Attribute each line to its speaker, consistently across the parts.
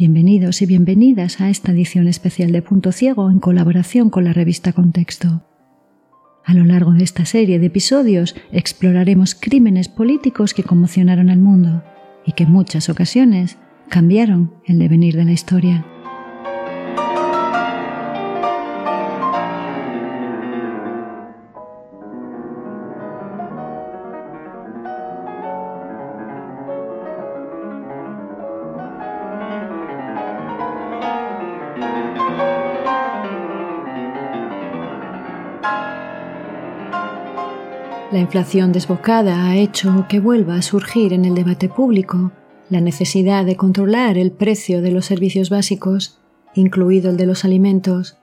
Speaker 1: Bienvenidos y bienvenidas a esta edición especial de Punto Ciego en colaboración con la revista Contexto. A lo largo de esta serie de episodios exploraremos crímenes políticos que conmocionaron al mundo y que en muchas ocasiones cambiaron el devenir de la historia. Inflación desbocada ha hecho que vuelva a surgir en el debate público la necesidad de controlar el precio de los servicios básicos, incluido el de los alimentos.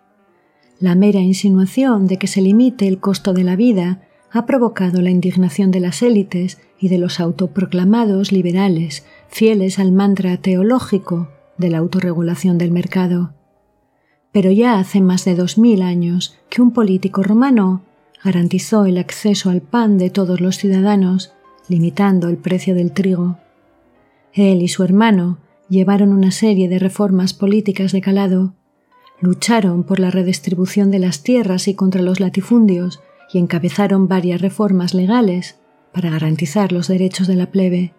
Speaker 1: La mera insinuación de que se limite el costo de la vida ha provocado la indignación de las élites y de los autoproclamados liberales, fieles al mantra teológico de la autorregulación del mercado. Pero ya hace más de dos mil años que un político romano garantizó el acceso al pan de todos los ciudadanos, limitando el precio del trigo. Él y su hermano llevaron una serie de reformas políticas de calado, lucharon por la redistribución de las tierras y contra los latifundios y encabezaron varias reformas legales para garantizar los derechos de la plebe.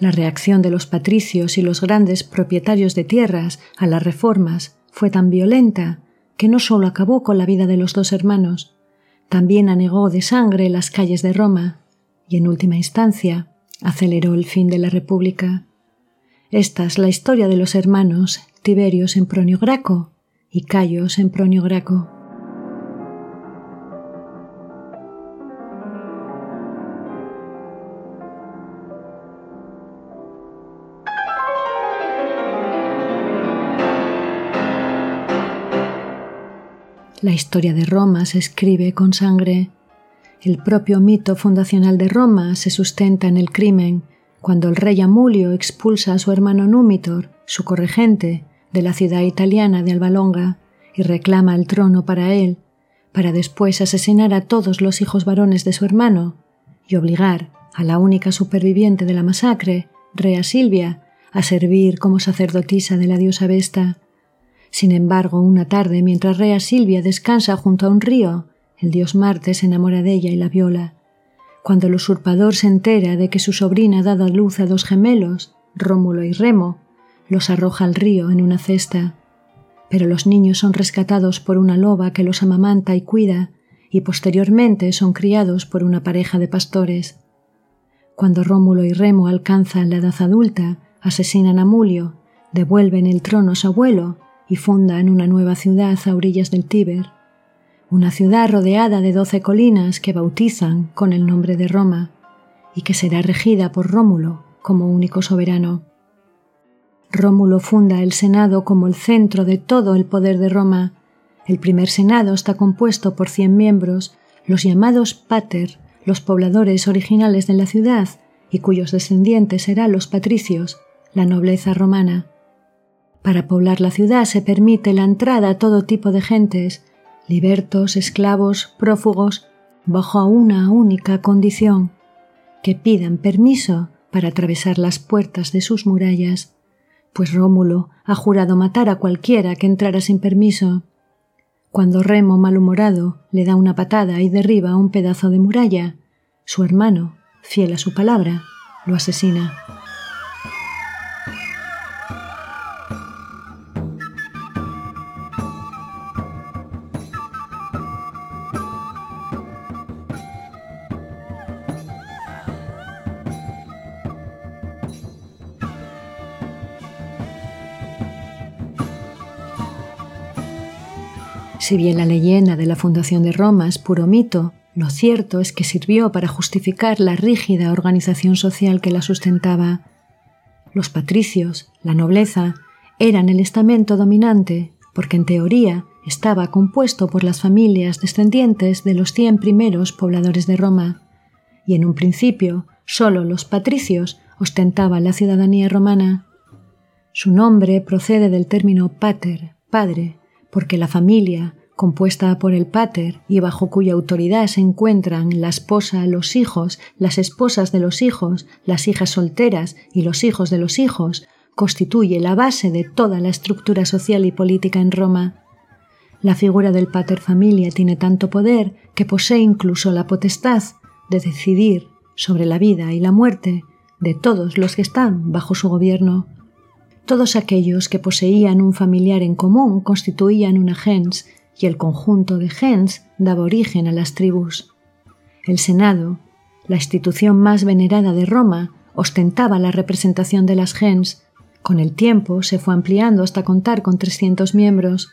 Speaker 1: La reacción de los patricios y los grandes propietarios de tierras a las reformas fue tan violenta que no sólo acabó con la vida de los dos hermanos, también anegó de sangre las calles de Roma y, en última instancia, aceleró el fin de la República. Esta es la historia de los hermanos Tiberio Sempronio Graco y Cayo Sempronio Graco. La historia de Roma se escribe con sangre. El propio mito fundacional de Roma se sustenta en el crimen, cuando el rey Amulio expulsa a su hermano Númitor, su corregente, de la ciudad italiana de Albalonga y reclama el trono para él, para después asesinar a todos los hijos varones de su hermano y obligar a la única superviviente de la masacre, Rea Silvia, a servir como sacerdotisa de la diosa Vesta. Sin embargo, una tarde, mientras Rea Silvia descansa junto a un río, el dios Marte se enamora de ella y la viola. Cuando el usurpador se entera de que su sobrina ha dado a luz a dos gemelos, Rómulo y Remo, los arroja al río en una cesta. Pero los niños son rescatados por una loba que los amamanta y cuida, y posteriormente son criados por una pareja de pastores. Cuando Rómulo y Remo alcanzan la edad adulta, asesinan a Mulio, devuelven el trono a su abuelo y fundan una nueva ciudad a orillas del Tíber, una ciudad rodeada de doce colinas que bautizan con el nombre de Roma y que será regida por Rómulo como único soberano. Rómulo funda el Senado como el centro de todo el poder de Roma. El primer Senado está compuesto por cien miembros, los llamados pater, los pobladores originales de la ciudad, y cuyos descendientes serán los patricios, la nobleza romana. Para poblar la ciudad se permite la entrada a todo tipo de gentes, libertos, esclavos, prófugos, bajo una única condición, que pidan permiso para atravesar las puertas de sus murallas, pues Rómulo ha jurado matar a cualquiera que entrara sin permiso. Cuando Remo, malhumorado, le da una patada y derriba un pedazo de muralla, su hermano, fiel a su palabra, lo asesina. Si bien la leyenda de la fundación de Roma es puro mito, lo cierto es que sirvió para justificar la rígida organización social que la sustentaba. Los patricios, la nobleza, eran el estamento dominante, porque en teoría estaba compuesto por las familias descendientes de los cien primeros pobladores de Roma, y en un principio sólo los patricios ostentaban la ciudadanía romana. Su nombre procede del término pater, padre, porque la familia, compuesta por el pater y bajo cuya autoridad se encuentran la esposa, los hijos, las esposas de los hijos, las hijas solteras y los hijos de los hijos, constituye la base de toda la estructura social y política en Roma. La figura del pater familia tiene tanto poder que posee incluso la potestad de decidir sobre la vida y la muerte de todos los que están bajo su gobierno. Todos aquellos que poseían un familiar en común constituían una gens y el conjunto de gens daba origen a las tribus. El Senado, la institución más venerada de Roma, ostentaba la representación de las gens. Con el tiempo se fue ampliando hasta contar con 300 miembros.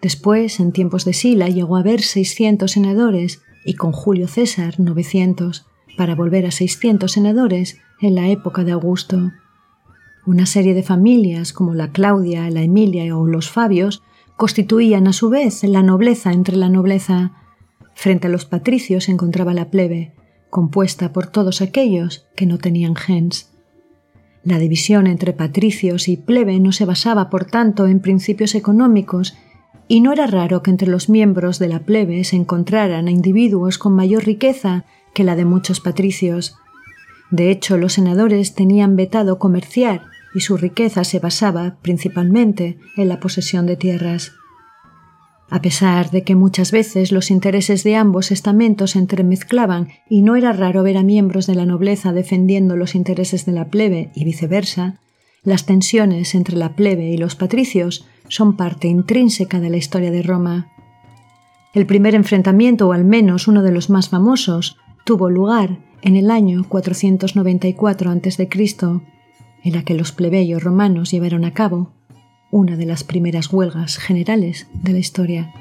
Speaker 1: Después, en tiempos de Sila, llegó a haber 600 senadores y con Julio César 900, para volver a 600 senadores en la época de Augusto. Una serie de familias como la Claudia, la Emilia o los Fabios constituían a su vez la nobleza entre la nobleza. Frente a los patricios se encontraba la plebe, compuesta por todos aquellos que no tenían gens. La división entre patricios y plebe no se basaba, por tanto, en principios económicos, y no era raro que entre los miembros de la plebe se encontraran a individuos con mayor riqueza que la de muchos patricios. De hecho, los senadores tenían vetado comerciar y su riqueza se basaba principalmente en la posesión de tierras. A pesar de que muchas veces los intereses de ambos estamentos se entremezclaban y no era raro ver a miembros de la nobleza defendiendo los intereses de la plebe y viceversa, las tensiones entre la plebe y los patricios son parte intrínseca de la historia de Roma. El primer enfrentamiento, o al menos uno de los más famosos, tuvo lugar en el año 494 a.C., en la que los plebeyos romanos llevaron a cabo una de las primeras huelgas generales de la historia.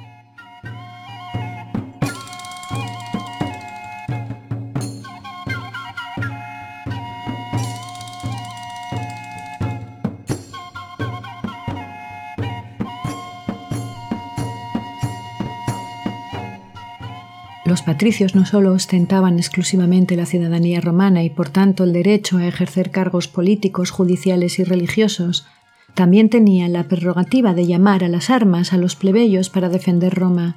Speaker 1: Los patricios no solo ostentaban exclusivamente la ciudadanía romana y por tanto el derecho a ejercer cargos políticos, judiciales y religiosos, también tenían la prerrogativa de llamar a las armas a los plebeyos para defender Roma.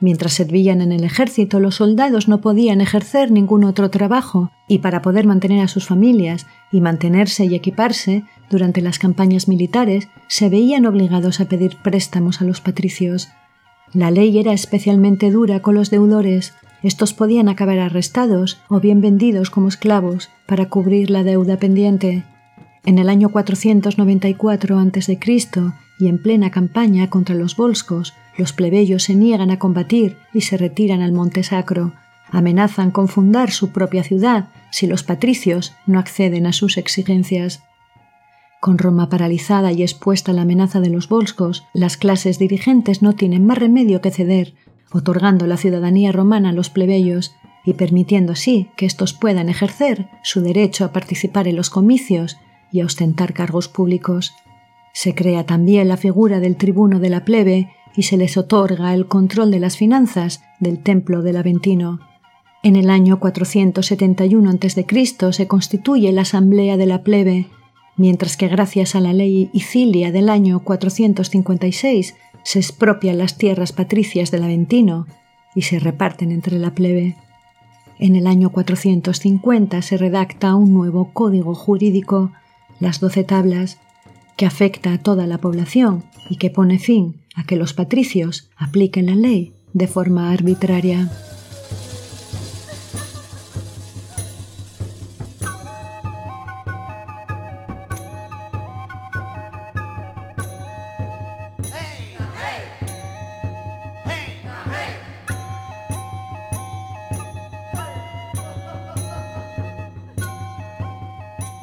Speaker 1: Mientras servían en el ejército, los soldados no podían ejercer ningún otro trabajo y para poder mantener a sus familias y mantenerse y equiparse durante las campañas militares, se veían obligados a pedir préstamos a los patricios. La ley era especialmente dura con los deudores. Estos podían acabar arrestados o bien vendidos como esclavos para cubrir la deuda pendiente. En el año 494 a.C. y en plena campaña contra los volscos, los plebeyos se niegan a combatir y se retiran al Monte Sacro. Amenazan con fundar su propia ciudad si los patricios no acceden a sus exigencias. Con Roma paralizada y expuesta a la amenaza de los volscos, las clases dirigentes no tienen más remedio que ceder, otorgando la ciudadanía romana a los plebeyos y permitiendo así que éstos puedan ejercer su derecho a participar en los comicios y a ostentar cargos públicos. Se crea también la figura del tribuno de la plebe y se les otorga el control de las finanzas del templo del Aventino. En el año 471 a.C. se constituye la Asamblea de la Plebe mientras que gracias a la ley Icilia del año 456 se expropian las tierras patricias del Aventino y se reparten entre la plebe. En el año 450 se redacta un nuevo código jurídico, las doce tablas, que afecta a toda la población y que pone fin a que los patricios apliquen la ley de forma arbitraria.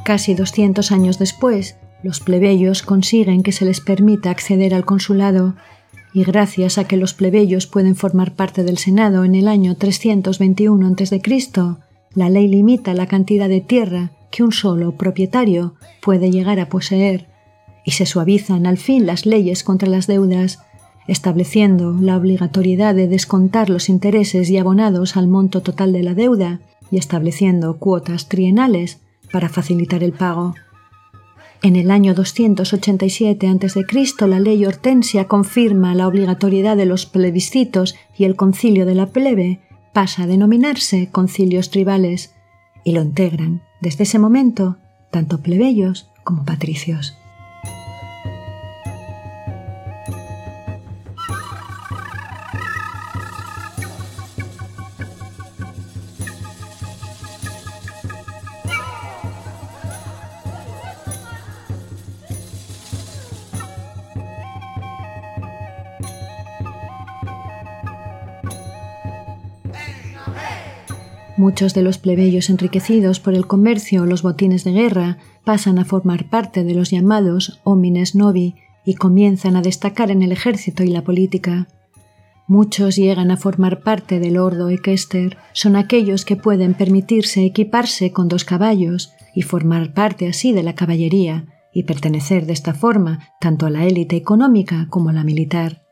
Speaker 1: Casi 200 años después, los plebeyos consiguen que se les permita acceder al consulado y gracias a que los plebeyos pueden formar parte del Senado en el año 321 a.C., la ley limita la cantidad de tierra que un solo propietario puede llegar a poseer y se suavizan al fin las leyes contra las deudas, estableciendo la obligatoriedad de descontar los intereses y abonados al monto total de la deuda y estableciendo cuotas trienales para facilitar el pago. En el año 287 a.C., la ley Hortensia confirma la obligatoriedad de los plebiscitos y el concilio de la plebe pasa a denominarse concilios tribales y lo integran desde ese momento tanto plebeyos como patricios. Muchos de los plebeyos enriquecidos por el comercio o los botines de guerra pasan a formar parte de los llamados homines novi y comienzan a destacar en el ejército y la política. Muchos llegan a formar parte del ordo equester, son aquellos que pueden permitirse equiparse con dos caballos y formar parte así de la caballería y pertenecer de esta forma tanto a la élite económica como a la militar.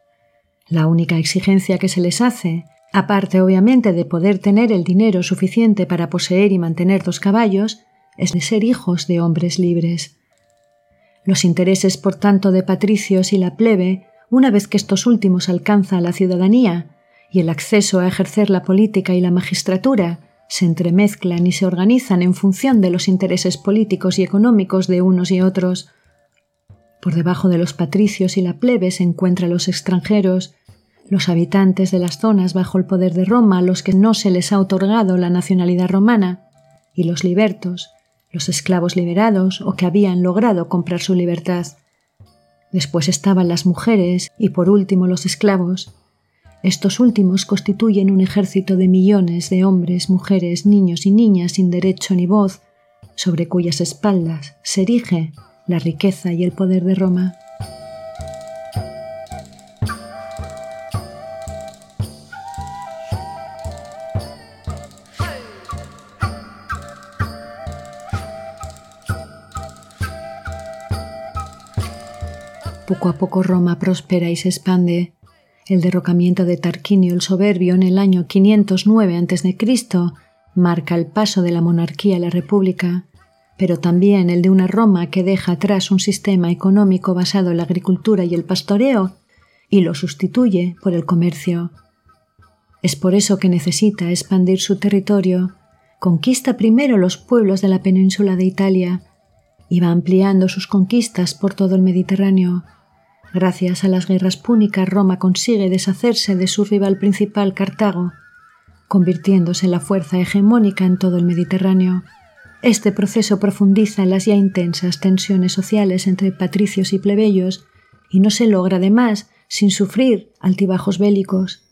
Speaker 1: La única exigencia que se les hace aparte obviamente de poder tener el dinero suficiente para poseer y mantener dos caballos, es de ser hijos de hombres libres. Los intereses, por tanto, de patricios y la plebe, una vez que estos últimos alcanzan la ciudadanía y el acceso a ejercer la política y la magistratura, se entremezclan y se organizan en función de los intereses políticos y económicos de unos y otros. Por debajo de los patricios y la plebe se encuentran los extranjeros, los habitantes de las zonas bajo el poder de Roma a los que no se les ha otorgado la nacionalidad romana, y los libertos, los esclavos liberados o que habían logrado comprar su libertad. Después estaban las mujeres y por último los esclavos. Estos últimos constituyen un ejército de millones de hombres, mujeres, niños y niñas sin derecho ni voz, sobre cuyas espaldas se erige la riqueza y el poder de Roma. Poco a poco Roma prospera y se expande. El derrocamiento de Tarquinio el Soberbio en el año 509 a.C. marca el paso de la monarquía a la república, pero también el de una Roma que deja atrás un sistema económico basado en la agricultura y el pastoreo y lo sustituye por el comercio. Es por eso que necesita expandir su territorio, conquista primero los pueblos de la península de Italia y va ampliando sus conquistas por todo el Mediterráneo. Gracias a las guerras púnicas, Roma consigue deshacerse de su rival principal, Cartago, convirtiéndose en la fuerza hegemónica en todo el Mediterráneo. Este proceso profundiza las ya intensas tensiones sociales entre patricios y plebeyos y no se logra además sin sufrir altibajos bélicos.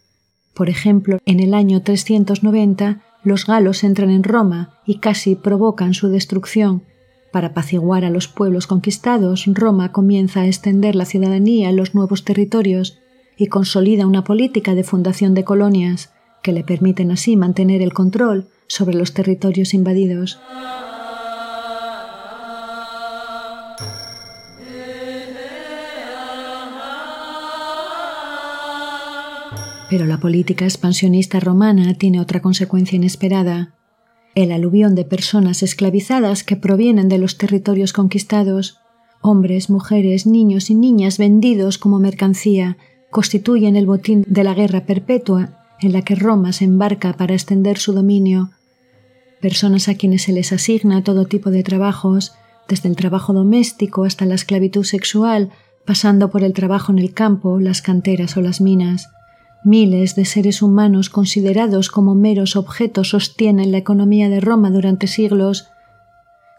Speaker 1: Por ejemplo, en el año 390 los galos entran en Roma y casi provocan su destrucción, para apaciguar a los pueblos conquistados, Roma comienza a extender la ciudadanía en los nuevos territorios y consolida una política de fundación de colonias que le permiten así mantener el control sobre los territorios invadidos. Pero la política expansionista romana tiene otra consecuencia inesperada el aluvión de personas esclavizadas que provienen de los territorios conquistados, hombres, mujeres, niños y niñas vendidos como mercancía, constituyen el botín de la guerra perpetua en la que Roma se embarca para extender su dominio. Personas a quienes se les asigna todo tipo de trabajos, desde el trabajo doméstico hasta la esclavitud sexual, pasando por el trabajo en el campo, las canteras o las minas. Miles de seres humanos considerados como meros objetos sostienen la economía de Roma durante siglos.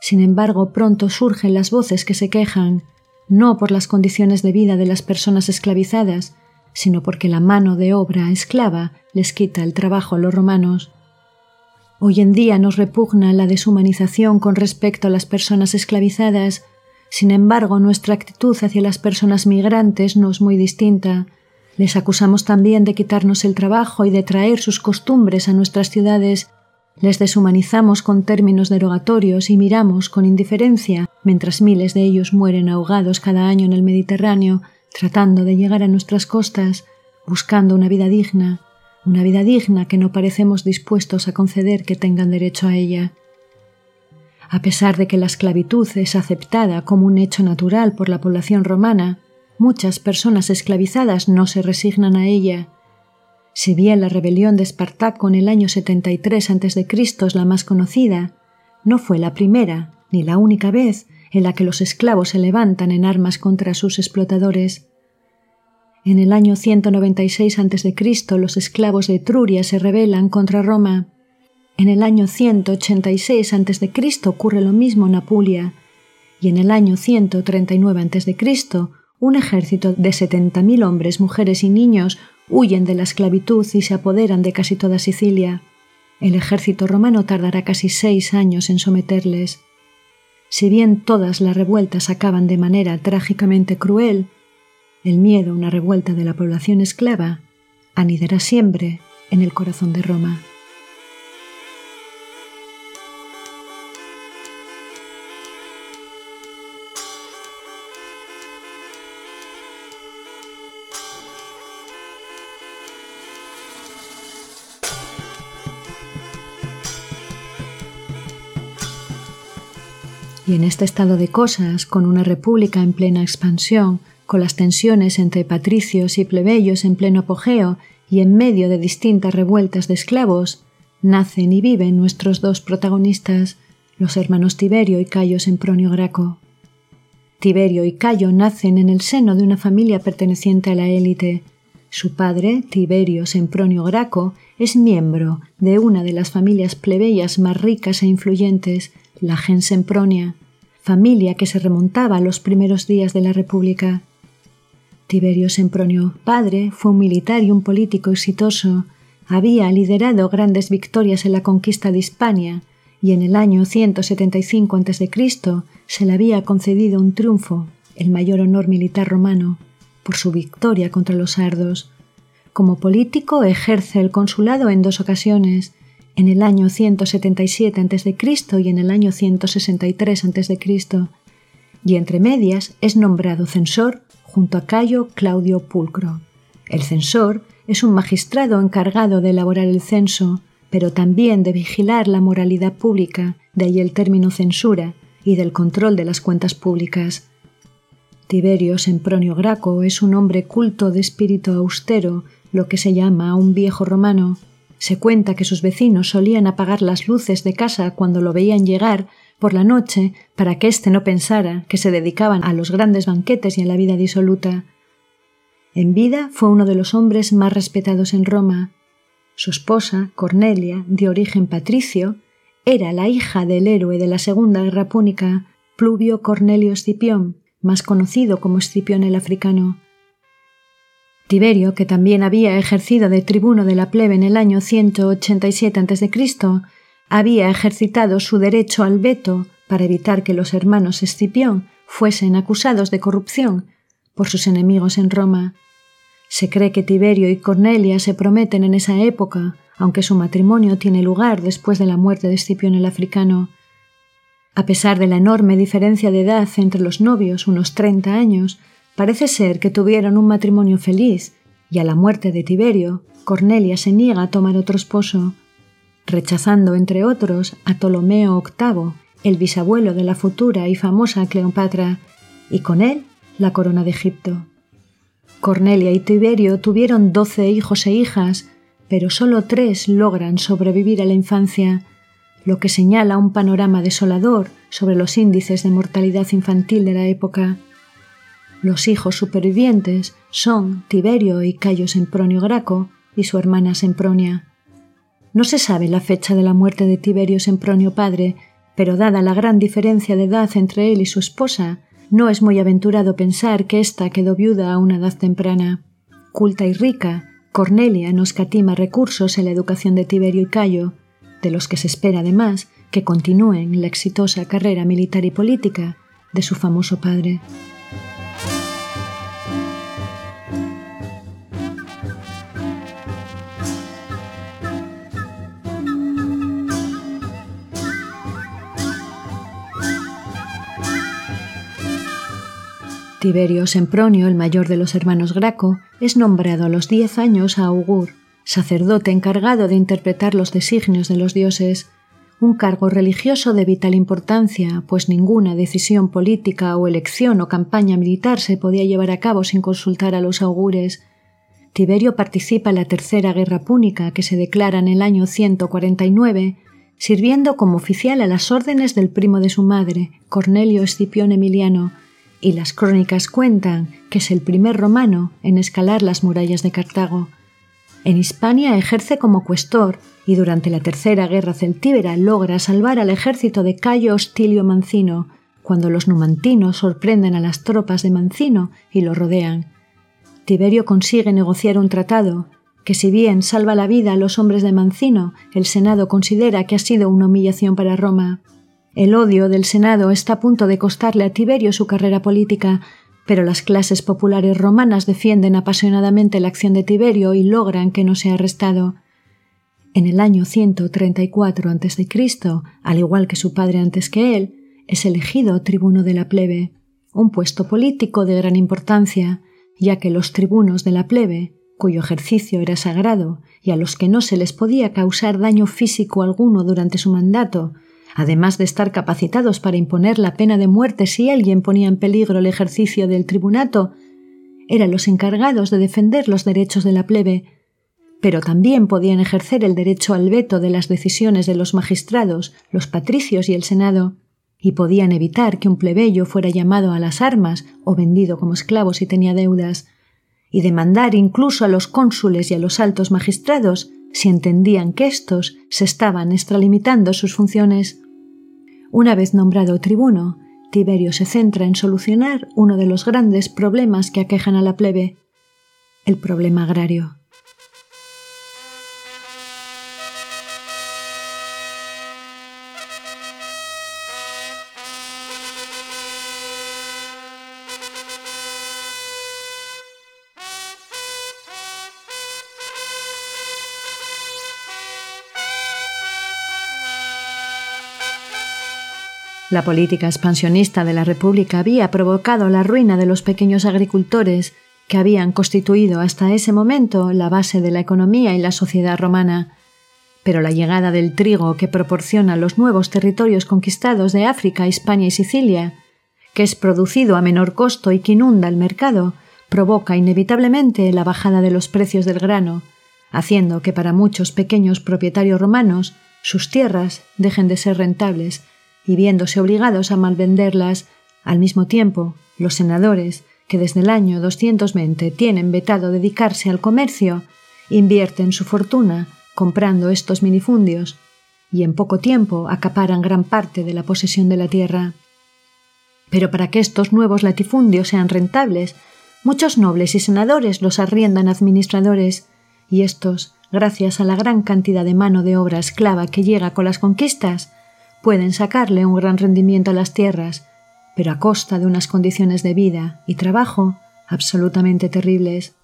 Speaker 1: Sin embargo, pronto surgen las voces que se quejan, no por las condiciones de vida de las personas esclavizadas, sino porque la mano de obra esclava les quita el trabajo a los romanos. Hoy en día nos repugna la deshumanización con respecto a las personas esclavizadas, sin embargo nuestra actitud hacia las personas migrantes no es muy distinta. Les acusamos también de quitarnos el trabajo y de traer sus costumbres a nuestras ciudades. Les deshumanizamos con términos derogatorios y miramos con indiferencia mientras miles de ellos mueren ahogados cada año en el Mediterráneo, tratando de llegar a nuestras costas, buscando una vida digna, una vida digna que no parecemos dispuestos a conceder que tengan derecho a ella. A pesar de que la esclavitud es aceptada como un hecho natural por la población romana, muchas personas esclavizadas no se resignan a ella. Si bien la rebelión de Espartaco en el año 73 a.C. es la más conocida, no fue la primera ni la única vez en la que los esclavos se levantan en armas contra sus explotadores. En el año 196 a.C. los esclavos de Etruria se rebelan contra Roma. En el año 186 a.C. ocurre lo mismo en Apulia, y en el año 139 a.C. un ejército de 70.000 hombres, mujeres y niños huyen de la esclavitud y se apoderan de casi toda Sicilia. El ejército romano tardará casi seis años en someterles. Si bien todas las revueltas acaban de manera trágicamente cruel, el miedo a una revuelta de la población esclava anidará siempre en el corazón de Roma. Y en este estado de cosas, con una república en plena expansión, con las tensiones entre patricios y plebeyos en pleno apogeo y en medio de distintas revueltas de esclavos, nacen y viven nuestros dos protagonistas, los hermanos Tiberio y Cayo Sempronio Graco. Tiberio y Cayo nacen en el seno de una familia perteneciente a la élite. Su padre, Tiberio Sempronio Graco, es miembro de una de las familias plebeyas más ricas e influyentes la gens Sempronia, familia que se remontaba a los primeros días de la República. Tiberio Sempronio, padre, fue un militar y un político exitoso. Había liderado grandes victorias en la conquista de Hispania y en el año 175 a.C. se le había concedido un triunfo, el mayor honor militar romano, por su victoria contra los sardos. Como político ejerce el consulado en dos ocasiones, en el año 177 a.C. y en el año 163 a.C., y entre medias es nombrado censor junto a Cayo Claudio Pulcro. El censor es un magistrado encargado de elaborar el censo, pero también de vigilar la moralidad pública, de ahí el término censura, y del control de las cuentas públicas. Tiberio Sempronio Graco es un hombre culto de espíritu austero, lo que se llama un viejo romano, se cuenta que sus vecinos solían apagar las luces de casa cuando lo veían llegar por la noche para que éste no pensara que se dedicaban a los grandes banquetes y a la vida disoluta. En vida fue uno de los hombres más respetados en Roma. Su esposa, Cornelia, de origen patricio, era la hija del héroe de la Segunda Guerra Púnica, Pluvio Cornelio Escipión, más conocido como Escipión el Africano. Tiberio, que también había ejercido de tribuno de la plebe en el año 187 a.C., había ejercitado su derecho al veto para evitar que los hermanos Escipión fuesen acusados de corrupción por sus enemigos en Roma. Se cree que Tiberio y Cornelia se prometen en esa época, aunque su matrimonio tiene lugar después de la muerte de Escipión el africano. A pesar de la enorme diferencia de edad entre los novios, unos treinta años, Parece ser que tuvieron un matrimonio feliz, y a la muerte de Tiberio, Cornelia se niega a tomar otro esposo, rechazando, entre otros, a Ptolomeo VIII, el bisabuelo de la futura y famosa Cleopatra, y con él la corona de Egipto. Cornelia y Tiberio tuvieron doce hijos e hijas, pero solo tres logran sobrevivir a la infancia, lo que señala un panorama desolador sobre los índices de mortalidad infantil de la época. Los hijos supervivientes son Tiberio y Cayo Sempronio Graco y su hermana Sempronia. No se sabe la fecha de la muerte de Tiberio Sempronio padre, pero dada la gran diferencia de edad entre él y su esposa, no es muy aventurado pensar que ésta quedó viuda a una edad temprana. Culta y rica, Cornelia no escatima recursos en la educación de Tiberio y Cayo, de los que se espera además que continúen la exitosa carrera militar y política de su famoso padre. Tiberio Sempronio, el mayor de los hermanos Graco, es nombrado a los diez años augur, sacerdote encargado de interpretar los designios de los dioses, un cargo religioso de vital importancia, pues ninguna decisión política o elección o campaña militar se podía llevar a cabo sin consultar a los augures. Tiberio participa en la Tercera Guerra Púnica, que se declara en el año 149, sirviendo como oficial a las órdenes del primo de su madre, Cornelio Escipión Emiliano, y las crónicas cuentan que es el primer romano en escalar las murallas de Cartago. En Hispania ejerce como cuestor y durante la Tercera Guerra Celtíbera logra salvar al ejército de Cayo Hostilio Mancino, cuando los numantinos sorprenden a las tropas de Mancino y lo rodean. Tiberio consigue negociar un tratado que si bien salva la vida a los hombres de Mancino, el Senado considera que ha sido una humillación para Roma. El odio del Senado está a punto de costarle a Tiberio su carrera política, pero las clases populares romanas defienden apasionadamente la acción de Tiberio y logran que no sea arrestado. En el año 134 a.C., al igual que su padre antes que él, es elegido tribuno de la plebe, un puesto político de gran importancia, ya que los tribunos de la plebe, cuyo ejercicio era sagrado y a los que no se les podía causar daño físico alguno durante su mandato, además de estar capacitados para imponer la pena de muerte si alguien ponía en peligro el ejercicio del tribunato, eran los encargados de defender los derechos de la plebe, pero también podían ejercer el derecho al veto de las decisiones de los magistrados, los patricios y el Senado, y podían evitar que un plebeyo fuera llamado a las armas o vendido como esclavo si tenía deudas, y demandar incluso a los cónsules y a los altos magistrados si entendían que éstos se estaban extralimitando sus funciones. Una vez nombrado tribuno, Tiberio se centra en solucionar uno de los grandes problemas que aquejan a la plebe, el problema agrario. La política expansionista de la República había provocado la ruina de los pequeños agricultores que habían constituido hasta ese momento la base de la economía y la sociedad romana. Pero la llegada del trigo que proporciona los nuevos territorios conquistados de África, Hispania y Sicilia, que es producido a menor costo y que inunda el mercado, provoca inevitablemente la bajada de los precios del grano, haciendo que para muchos pequeños propietarios romanos sus tierras dejen de ser rentables y viéndose obligados a malvenderlas, al mismo tiempo, los senadores, que desde el año 220 tienen vetado dedicarse al comercio, invierten su fortuna comprando estos minifundios y en poco tiempo acaparan gran parte de la posesión de la tierra. Pero para que estos nuevos latifundios sean rentables, muchos nobles y senadores los arriendan administradores, y estos, gracias a la gran cantidad de mano de obra esclava que llega con las conquistas, pueden sacarle un gran rendimiento a las tierras, pero a costa de unas condiciones de vida y trabajo absolutamente terribles.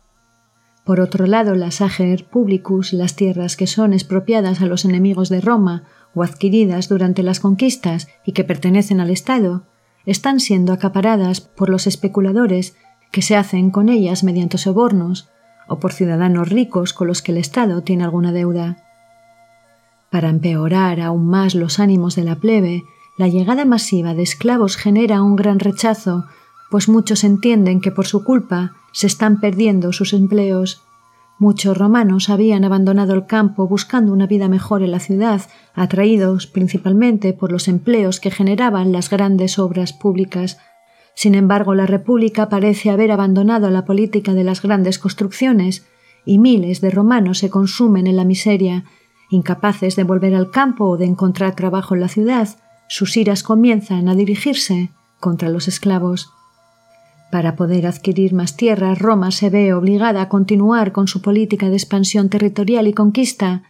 Speaker 1: Por otro lado, las ager publicus, las tierras que son expropiadas a los enemigos de Roma o adquiridas durante las conquistas y que pertenecen al Estado, están siendo acaparadas por los especuladores que se hacen con ellas mediante sobornos o por ciudadanos ricos con los que el Estado tiene alguna deuda. Para empeorar aún más los ánimos de la plebe, la llegada masiva de esclavos genera un gran rechazo, pues muchos entienden que por su culpa se están perdiendo sus empleos. Muchos romanos habían abandonado el campo buscando una vida mejor en la ciudad, atraídos principalmente por los empleos que generaban las grandes obras públicas. Sin embargo, la República parece haber abandonado la política de las grandes construcciones, y miles de romanos se consumen en la miseria, Incapaces de volver al campo o de encontrar trabajo en la ciudad, sus iras comienzan a dirigirse contra los esclavos. Para poder adquirir más tierras, Roma se ve obligada a continuar con su política de expansión territorial y conquista,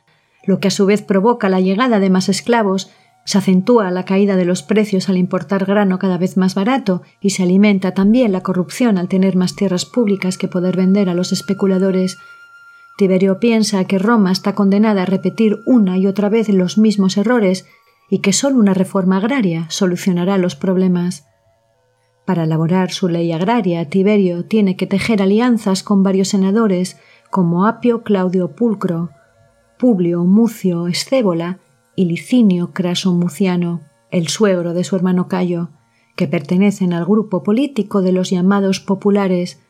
Speaker 1: lo que a su vez provoca la llegada de más esclavos, se acentúa la caída de los precios al importar grano cada vez más barato y se alimenta también la corrupción al tener más tierras públicas que poder vender a los especuladores Tiberio piensa que Roma está condenada a repetir una y otra vez los mismos errores y que sólo una reforma agraria solucionará los problemas. Para elaborar su ley agraria, Tiberio tiene que tejer alianzas con varios senadores como Apio Claudio Pulcro, Publio Mucio Escébola y Licinio Craso Muciano, el suegro de su hermano Cayo, que pertenecen al grupo político de los llamados populares.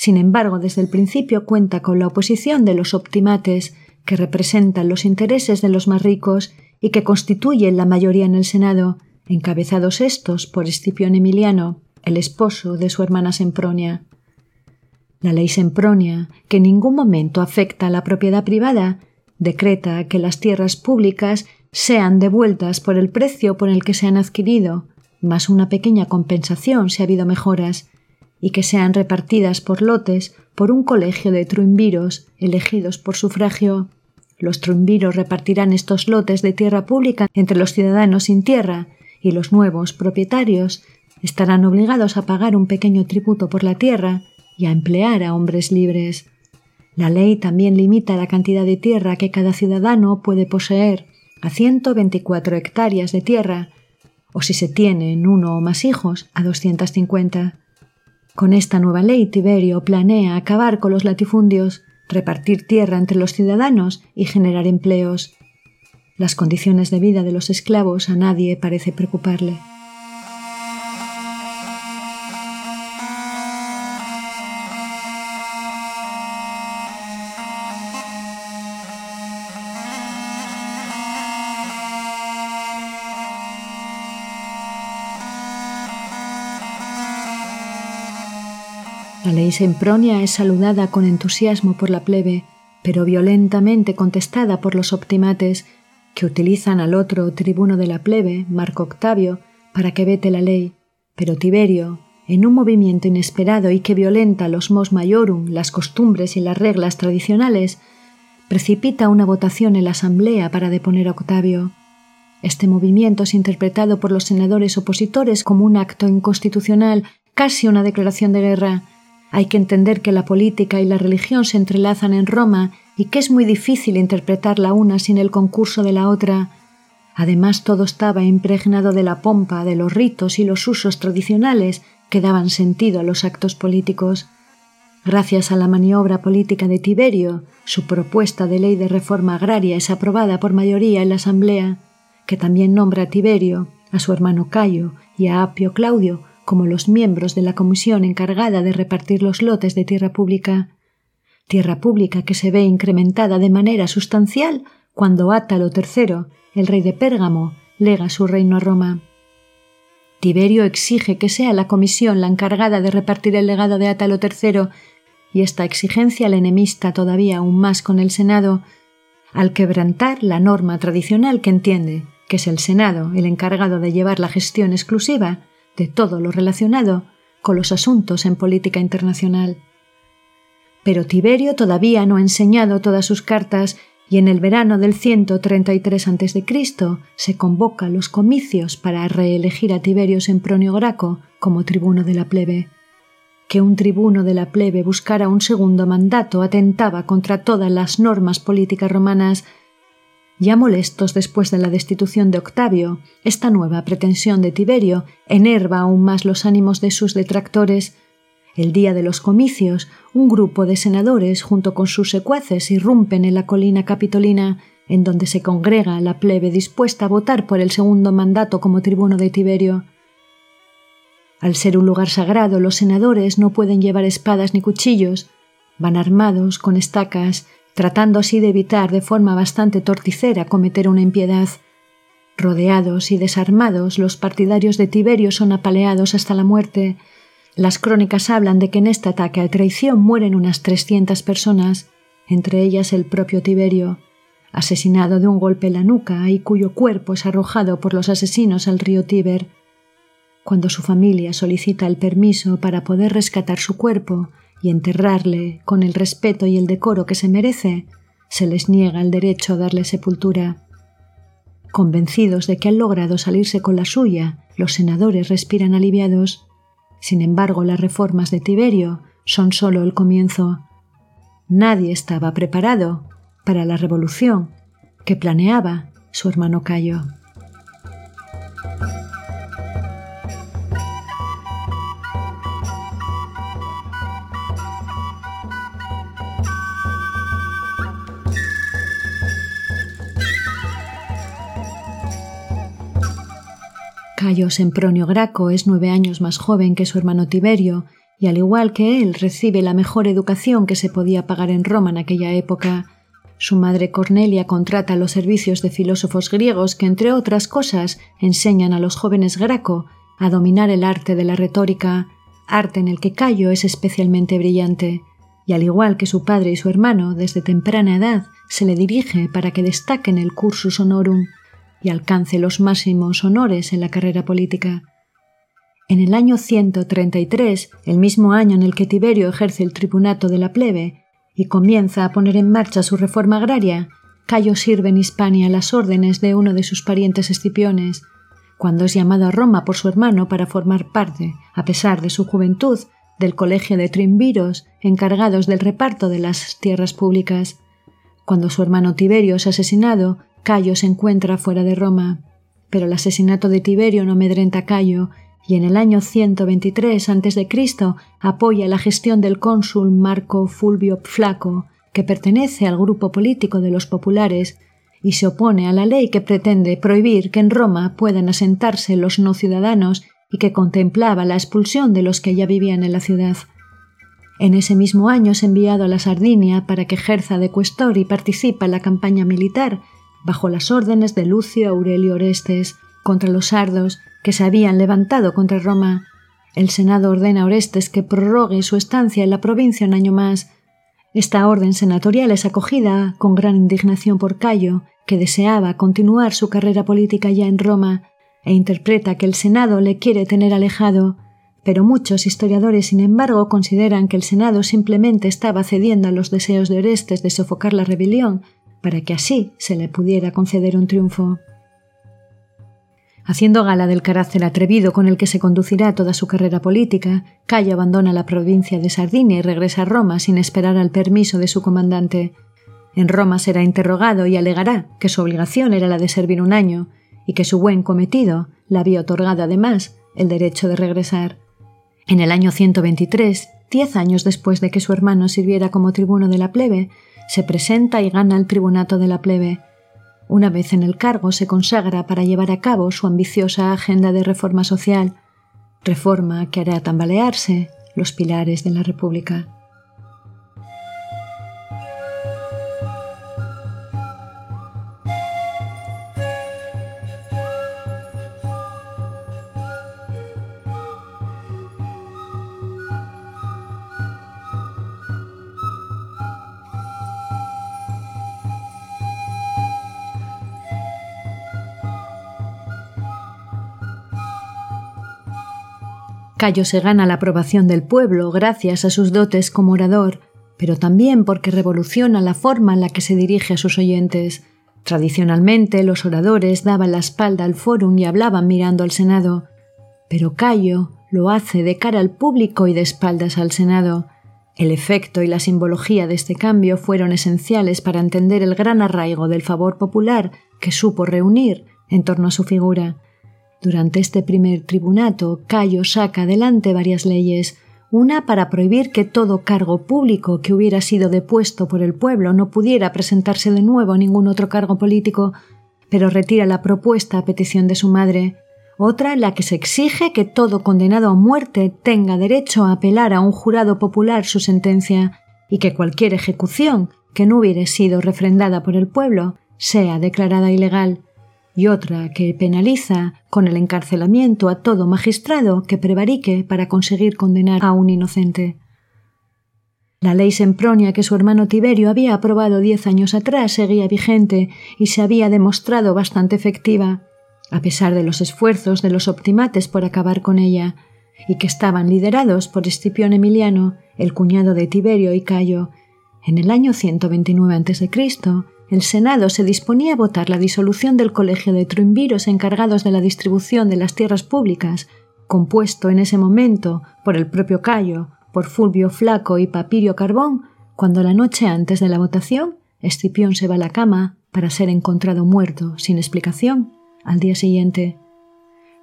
Speaker 1: Sin embargo, desde el principio cuenta con la oposición de los optimates, que representan los intereses de los más ricos y que constituyen la mayoría en el Senado, encabezados estos por Escipión Emiliano, el esposo de su hermana Sempronia. La ley Sempronia, que en ningún momento afecta a la propiedad privada, decreta que las tierras públicas sean devueltas por el precio por el que se han adquirido, más una pequeña compensación si ha habido mejoras, y que sean repartidas por lotes por un colegio de truimviros elegidos por sufragio. Los truimviros repartirán estos lotes de tierra pública entre los ciudadanos sin tierra, y los nuevos propietarios estarán obligados a pagar un pequeño tributo por la tierra y a emplear a hombres libres. La ley también limita la cantidad de tierra que cada ciudadano puede poseer a 124 hectáreas de tierra, o si se tienen uno o más hijos, a 250. Con esta nueva ley, Tiberio planea acabar con los latifundios, repartir tierra entre los ciudadanos y generar empleos. Las condiciones de vida de los esclavos a nadie parece preocuparle. Sempronia es saludada con entusiasmo por la plebe, pero violentamente contestada por los optimates, que utilizan al otro tribuno de la plebe, Marco Octavio, para que vete la ley. Pero Tiberio, en un movimiento inesperado y que violenta los mos maiorum, las costumbres y las reglas tradicionales, precipita una votación en la asamblea para deponer a Octavio. Este movimiento es interpretado por los senadores opositores como un acto inconstitucional, casi una declaración de guerra, hay que entender que la política y la religión se entrelazan en Roma y que es muy difícil interpretar la una sin el concurso de la otra. Además, todo estaba impregnado de la pompa, de los ritos y los usos tradicionales que daban sentido a los actos políticos. Gracias a la maniobra política de Tiberio, su propuesta de ley de reforma agraria es aprobada por mayoría en la Asamblea, que también nombra a Tiberio, a su hermano Cayo y a Apio Claudio como los miembros de la comisión encargada de repartir los lotes de tierra pública, tierra pública que se ve incrementada de manera sustancial cuando Átalo III, el rey de Pérgamo, lega su reino a Roma. Tiberio exige que sea la comisión la encargada de repartir el legado de Átalo III, y esta exigencia le enemista todavía aún más con el Senado, al quebrantar la norma tradicional que entiende que es el Senado el encargado de llevar la gestión exclusiva de todo lo relacionado con los asuntos en política internacional. Pero Tiberio todavía no ha enseñado todas sus cartas y en el verano del 133 a.C. se convoca los comicios para reelegir a Tiberio Sempronio Graco como tribuno de la plebe. Que un tribuno de la plebe buscara un segundo mandato atentaba contra todas las normas políticas romanas ya molestos después de la destitución de Octavio, esta nueva pretensión de Tiberio enerva aún más los ánimos de sus detractores. El día de los comicios, un grupo de senadores junto con sus secuaces irrumpen en la colina capitolina, en donde se congrega la plebe dispuesta a votar por el segundo mandato como tribuno de Tiberio. Al ser un lugar sagrado, los senadores no pueden llevar espadas ni cuchillos, van armados con estacas tratando así de evitar de forma bastante torticera cometer una impiedad. Rodeados y desarmados, los partidarios de Tiberio son apaleados hasta la muerte. Las crónicas hablan de que en este ataque a traición mueren unas trescientas personas, entre ellas el propio Tiberio, asesinado de un golpe en la nuca y cuyo cuerpo es arrojado por los asesinos al río Tíber. Cuando su familia solicita el permiso para poder rescatar su cuerpo, y enterrarle con el respeto y el decoro que se merece, se les niega el derecho a darle sepultura. Convencidos de que han logrado salirse con la suya, los senadores respiran aliviados. Sin embargo, las reformas de Tiberio son sólo el comienzo. Nadie estaba preparado para la revolución que planeaba su hermano Cayo. Cayo Sempronio Graco es nueve años más joven que su hermano Tiberio y al igual que él recibe la mejor educación que se podía pagar en Roma en aquella época. Su madre Cornelia contrata los servicios de filósofos griegos que, entre otras cosas, enseñan a los jóvenes Graco a dominar el arte de la retórica, arte en el que Cayo es especialmente brillante, y al igual que su padre y su hermano, desde temprana edad se le dirige para que destaque en el cursus honorum y alcance los máximos honores en la carrera política. En el año 133, el mismo año en el que Tiberio ejerce el tribunato de la plebe y comienza a poner en marcha su reforma agraria, Cayo sirve en Hispania las órdenes de uno de sus parientes escipiones, cuando es llamado a Roma por su hermano para formar parte, a pesar de su juventud, del colegio de trimviros encargados del reparto de las tierras públicas. Cuando su hermano Tiberio es asesinado, Cayo se encuentra fuera de Roma. Pero el asesinato de Tiberio no amedrenta a Cayo y en el año 123 a.C. apoya la gestión del cónsul Marco Fulvio Flaco, que pertenece al grupo político de los populares, y se opone a la ley que pretende prohibir que en Roma puedan asentarse los no ciudadanos y que contemplaba la expulsión de los que ya vivían en la ciudad. En ese mismo año es enviado a la Sardinia para que ejerza de cuestor y participa en la campaña militar, bajo las órdenes de Lucio Aurelio Orestes, contra los sardos que se habían levantado contra Roma. El Senado ordena a Orestes que prorrogue su estancia en la provincia un año más. Esta orden senatorial es acogida con gran indignación por Cayo, que deseaba continuar su carrera política ya en Roma, e interpreta que el Senado le quiere tener alejado, pero muchos historiadores, sin embargo, consideran que el Senado simplemente estaba cediendo a los deseos de Orestes de sofocar la rebelión, para que así se le pudiera conceder un triunfo. Haciendo gala del carácter atrevido con el que se conducirá toda su carrera política, Cayo abandona la provincia de Sardinia y regresa a Roma sin esperar al permiso de su comandante. En Roma será interrogado y alegará que su obligación era la de servir un año y que su buen cometido le había otorgado además el derecho de regresar. En el año 123, diez años después de que su hermano sirviera como tribuno de la plebe, se presenta y gana el tribunato de la plebe una vez en el cargo se consagra para llevar a cabo su ambiciosa agenda de reforma social, reforma que hará tambalearse los pilares de la República. Cayo se gana la aprobación del pueblo gracias a sus dotes como orador, pero también porque revoluciona la forma en la que se dirige a sus oyentes. Tradicionalmente los oradores daban la espalda al fórum y hablaban mirando al Senado, pero Cayo lo hace de cara al público y de espaldas al Senado. El efecto y la simbología de este cambio fueron esenciales para entender el gran arraigo del favor popular que supo reunir en torno a su figura. Durante este primer tribunato, Cayo saca adelante varias leyes, una para prohibir que todo cargo público que hubiera sido depuesto por el pueblo no pudiera presentarse de nuevo a ningún otro cargo político, pero retira la propuesta a petición de su madre, otra en la que se exige que todo condenado a muerte tenga derecho a apelar a un jurado popular su sentencia y que cualquier ejecución que no hubiera sido refrendada por el pueblo sea declarada ilegal y otra que penaliza con el encarcelamiento a todo magistrado que prevarique para conseguir condenar a un inocente. La ley Sempronia que su hermano Tiberio había aprobado diez años atrás seguía vigente y se había demostrado bastante efectiva, a pesar de los esfuerzos de los optimates por acabar con ella, y que estaban liderados por Escipión Emiliano, el cuñado de Tiberio y Cayo. En el año 129 a.C., el Senado se disponía a votar la disolución del Colegio de Triunviros encargados de la distribución de las tierras públicas, compuesto en ese momento por el propio Cayo, por Fulvio Flaco y Papirio Carbón, cuando la noche antes de la votación Escipión se va a la cama para ser encontrado muerto, sin explicación, al día siguiente.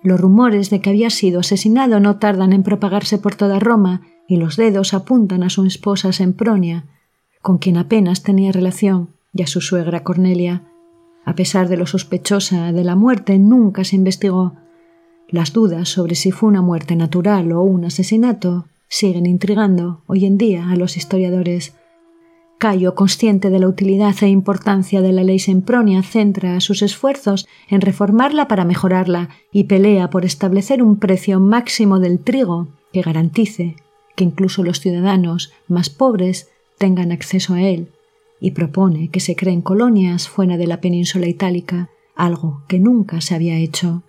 Speaker 1: Los rumores de que había sido asesinado no tardan en propagarse por toda Roma y los dedos apuntan a su esposa Sempronia, con quien apenas tenía relación, y a su suegra Cornelia. A pesar de lo sospechosa de la muerte, nunca se investigó. Las dudas sobre si fue una muerte natural o un asesinato siguen intrigando hoy en día a los historiadores. Cayo, consciente de la utilidad e importancia de la ley Sempronia, centra sus esfuerzos en reformarla para mejorarla y pelea por establecer un precio máximo del trigo que garantice que incluso los ciudadanos más pobres tengan acceso a él, y propone que se creen colonias fuera de la península itálica, algo que nunca se había hecho.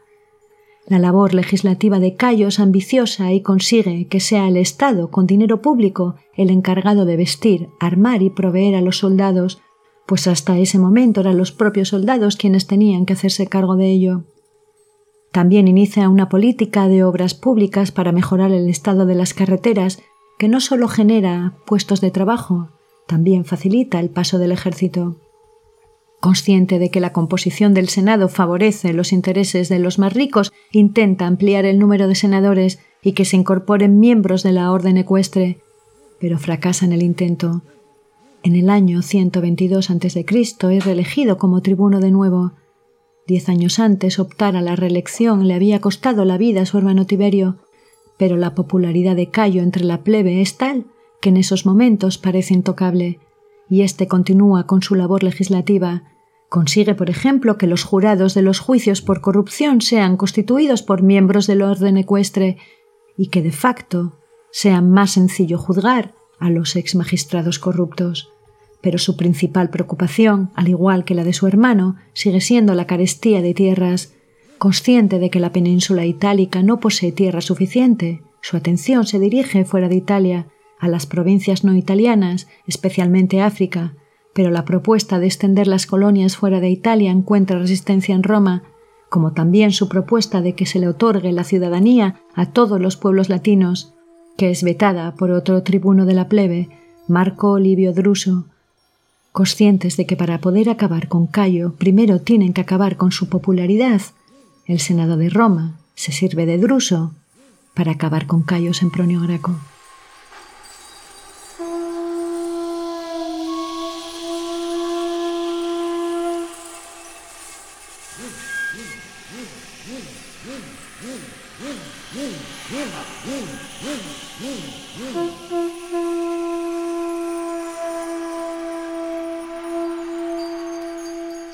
Speaker 1: La labor legislativa de Cayo es ambiciosa y consigue que sea el Estado, con dinero público, el encargado de vestir, armar y proveer a los soldados, pues hasta ese momento eran los propios soldados quienes tenían que hacerse cargo de ello. También inicia una política de obras públicas para mejorar el estado de las carreteras, que no solo genera puestos de trabajo, también facilita el paso del ejército. Consciente de que la composición del Senado favorece los intereses de los más ricos, intenta ampliar el número de senadores y que se incorporen miembros de la orden ecuestre, pero fracasa en el intento. En el año 122 a.C. es reelegido como tribuno de nuevo. Diez años antes optar a la reelección le había costado la vida a su hermano Tiberio, pero la popularidad de Cayo entre la plebe es tal que en esos momentos parece intocable y éste continúa con su labor legislativa. Consigue, por ejemplo, que los jurados de los juicios por corrupción sean constituidos por miembros del orden ecuestre y que de facto sea más sencillo juzgar a los ex magistrados corruptos. Pero su principal preocupación, al igual que la de su hermano, sigue siendo la carestía de tierras. Consciente de que la península itálica no posee tierra suficiente, su atención se dirige fuera de Italia a las provincias no italianas, especialmente África, pero la propuesta de extender las colonias fuera de Italia encuentra resistencia en Roma, como también su propuesta de que se le otorgue la ciudadanía a todos los pueblos latinos, que es vetada por otro tribuno de la plebe, Marco Livio Druso. Conscientes de que para poder acabar con Cayo primero tienen que acabar con su popularidad, el Senado de Roma se sirve de Druso para acabar con Cayo Sempronio Graco.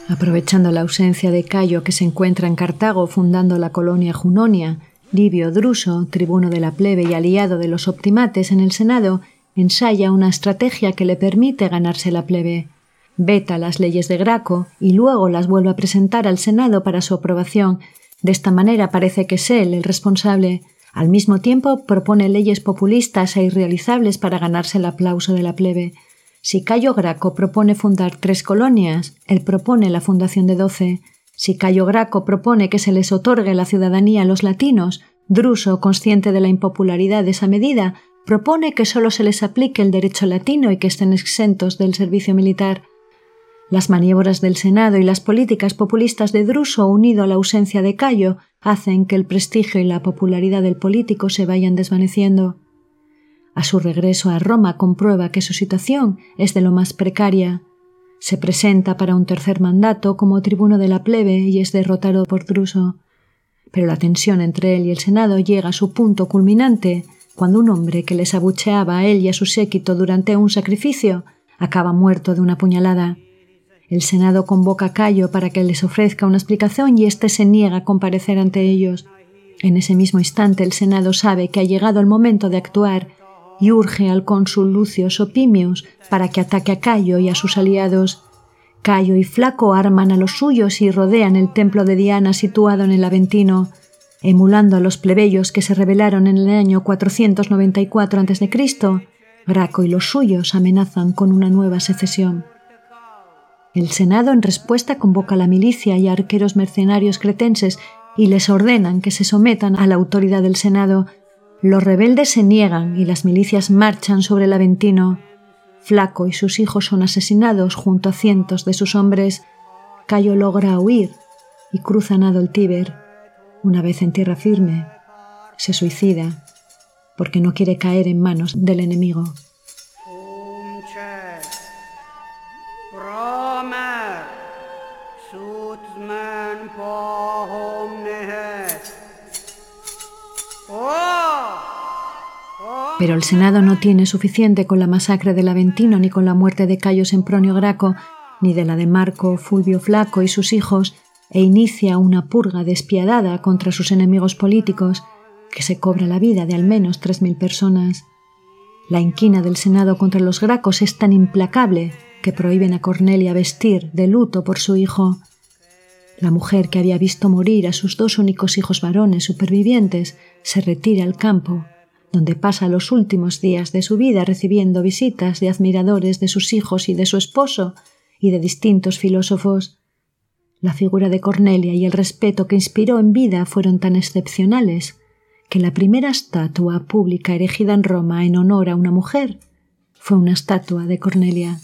Speaker 1: Aprovechando la ausencia de Cayo que se encuentra en Cartago fundando la colonia Junonia, Livio Druso, tribuno de la plebe y aliado de los optimates en el Senado, ensaya una estrategia que le permite ganarse la plebe. Veta las leyes de Graco y luego las vuelve a presentar al Senado para su aprobación. De esta manera parece que es él el responsable. Al mismo tiempo propone leyes populistas e irrealizables para ganarse el aplauso de la plebe. Si Cayo Graco propone fundar tres colonias, él propone la fundación de doce. Si Cayo Graco propone que se les otorgue la ciudadanía a los latinos, Druso, consciente de la impopularidad de esa medida, propone que solo se les aplique el derecho latino y que estén exentos del servicio militar. Las maniobras del Senado y las políticas populistas de Druso, unido a la ausencia de Cayo, hacen que el prestigio y la popularidad del político se vayan desvaneciendo. A su regreso a Roma comprueba que su situación es de lo más precaria. Se presenta para un tercer mandato como tribuno de la plebe y es derrotado por Druso. Pero la tensión entre él y el Senado llega a su punto culminante cuando un hombre que les abucheaba a él y a su séquito durante un sacrificio acaba muerto de una puñalada. El Senado convoca a Cayo para que les ofrezca una explicación y éste se niega a comparecer ante ellos. En ese mismo instante el Senado sabe que ha llegado el momento de actuar y urge al cónsul Lucio Sopimius para que ataque a Cayo y a sus aliados. Cayo y Flaco arman a los suyos y rodean el templo de Diana situado en el Aventino, emulando a los plebeyos que se rebelaron en el año 494 a.C. Graco y los suyos amenazan con una nueva secesión. El Senado en respuesta convoca a la milicia y a arqueros mercenarios cretenses y les ordenan que se sometan a la autoridad del Senado los rebeldes se niegan y las milicias marchan sobre el Aventino. Flaco y sus hijos son asesinados junto a cientos de sus hombres. Cayo logra huir y cruza nado el Tíber. Una vez en tierra firme, se suicida porque no quiere caer en manos del enemigo. Pero el Senado no tiene suficiente con la masacre del Aventino ni con la muerte de Cayo Sempronio Graco, ni de la de Marco Fulvio Flaco y sus hijos, e inicia una purga despiadada contra sus enemigos políticos, que se cobra la vida de al menos tres mil personas. La inquina del Senado contra los Gracos es tan implacable que prohíben a Cornelia vestir de luto por su hijo. La mujer que había visto morir a sus dos únicos hijos varones supervivientes se retira al campo, donde pasa los últimos días de su vida recibiendo visitas de admiradores de sus hijos y de su esposo y de distintos filósofos. La figura de Cornelia y el respeto que inspiró en vida fueron tan excepcionales que la primera estatua pública erigida en Roma en honor a una mujer fue una estatua de Cornelia.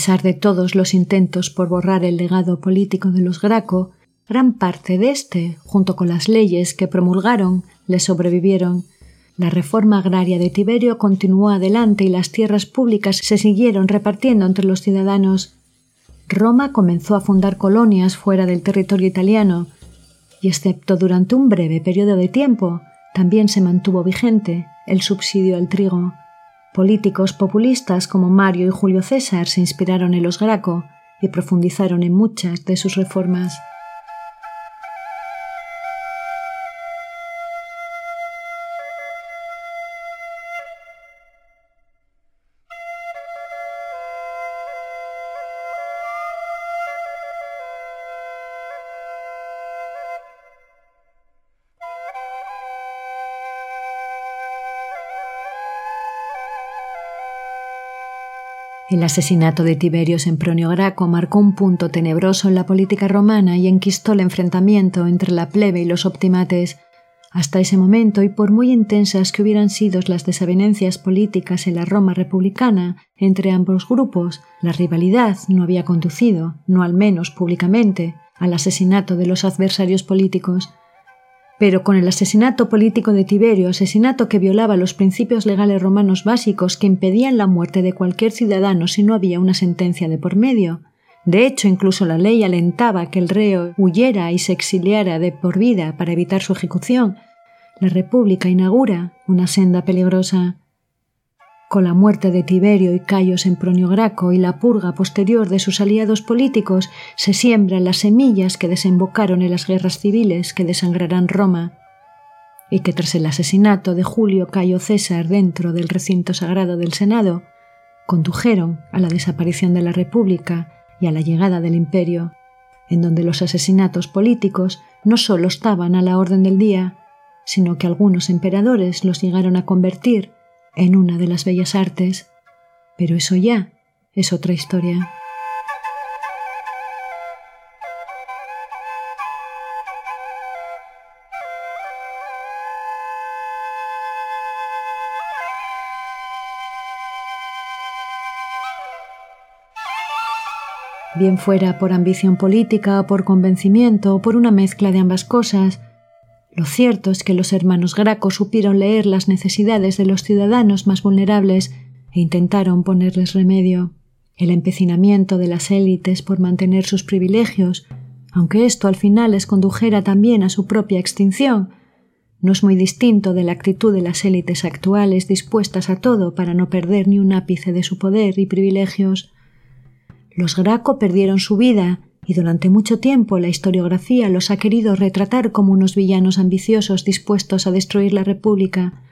Speaker 1: Pesar de todos los intentos por borrar el legado político de los Graco, gran parte de este, junto con las leyes que promulgaron, le sobrevivieron. La reforma agraria de Tiberio continuó adelante y las tierras públicas se siguieron repartiendo entre los ciudadanos. Roma comenzó a fundar colonias fuera del territorio italiano, y excepto durante un breve periodo de tiempo, también se mantuvo vigente el subsidio al trigo. Políticos populistas como Mario y Julio César se inspiraron en los Graco y profundizaron en muchas de sus reformas. El asesinato de Tiberio Sempronio Graco marcó un punto tenebroso en la política romana y enquistó el enfrentamiento entre la plebe y los optimates. Hasta ese momento, y por muy intensas que hubieran sido las desavenencias políticas en la Roma republicana entre ambos grupos, la rivalidad no había conducido, no al menos públicamente, al asesinato de los adversarios políticos. Pero con el asesinato político de Tiberio, asesinato que violaba los principios legales romanos básicos que impedían la muerte de cualquier ciudadano si no había una sentencia de por medio, de hecho, incluso la ley alentaba que el reo huyera y se exiliara de por vida para evitar su ejecución. La República inaugura una senda peligrosa. Con la muerte de Tiberio y Cayo Sempronio Graco y la purga posterior de sus aliados políticos, se siembran las semillas que desembocaron en las guerras civiles que desangrarán Roma, y que tras el asesinato de Julio Cayo César dentro del recinto sagrado del Senado, condujeron a la desaparición de la República y a la llegada del Imperio, en donde los asesinatos políticos no solo estaban a la orden del día, sino que algunos emperadores los llegaron a convertir en una de las bellas artes, pero eso ya es otra historia. Bien fuera por ambición política, por convencimiento o por una mezcla de ambas cosas, lo cierto es que los hermanos Graco supieron leer las necesidades de los ciudadanos más vulnerables e intentaron ponerles remedio. El empecinamiento de las élites por mantener sus privilegios, aunque esto al final les condujera también a su propia extinción, no es muy distinto de la actitud de las élites actuales dispuestas a todo para no perder ni un ápice de su poder y privilegios. Los Graco perdieron su vida y durante mucho tiempo la historiografía los ha querido retratar como unos villanos ambiciosos dispuestos a destruir la República.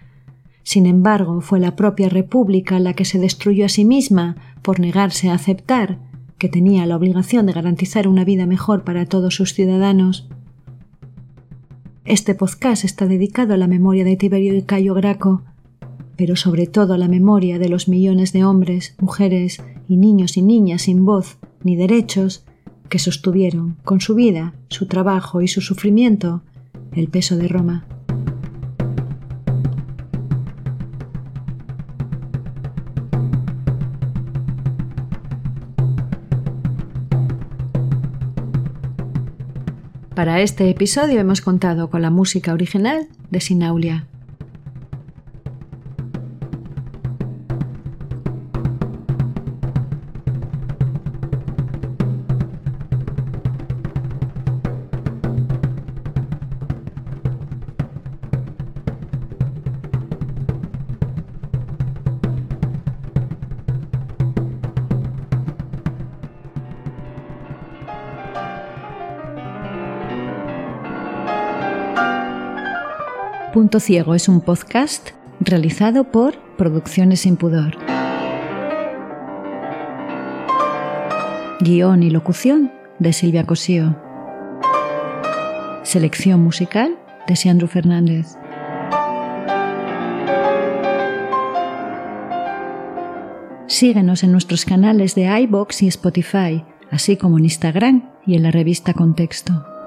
Speaker 1: Sin embargo, fue la propia República la que se destruyó a sí misma por negarse a aceptar que tenía la obligación de garantizar una vida mejor para todos sus ciudadanos. Este podcast está dedicado a la memoria de Tiberio y Cayo Graco, pero sobre todo a la memoria de los millones de hombres, mujeres y niños y niñas sin voz ni derechos que sostuvieron con su vida, su trabajo y su sufrimiento el peso de Roma. Para este episodio hemos contado con la música original de Sinaulia. Punto Ciego es un podcast realizado por Producciones Sin Pudor. Guión y locución de Silvia Cosío. Selección musical de Seandro Fernández. Síguenos en nuestros canales de iBox y Spotify, así como en Instagram y en la revista Contexto.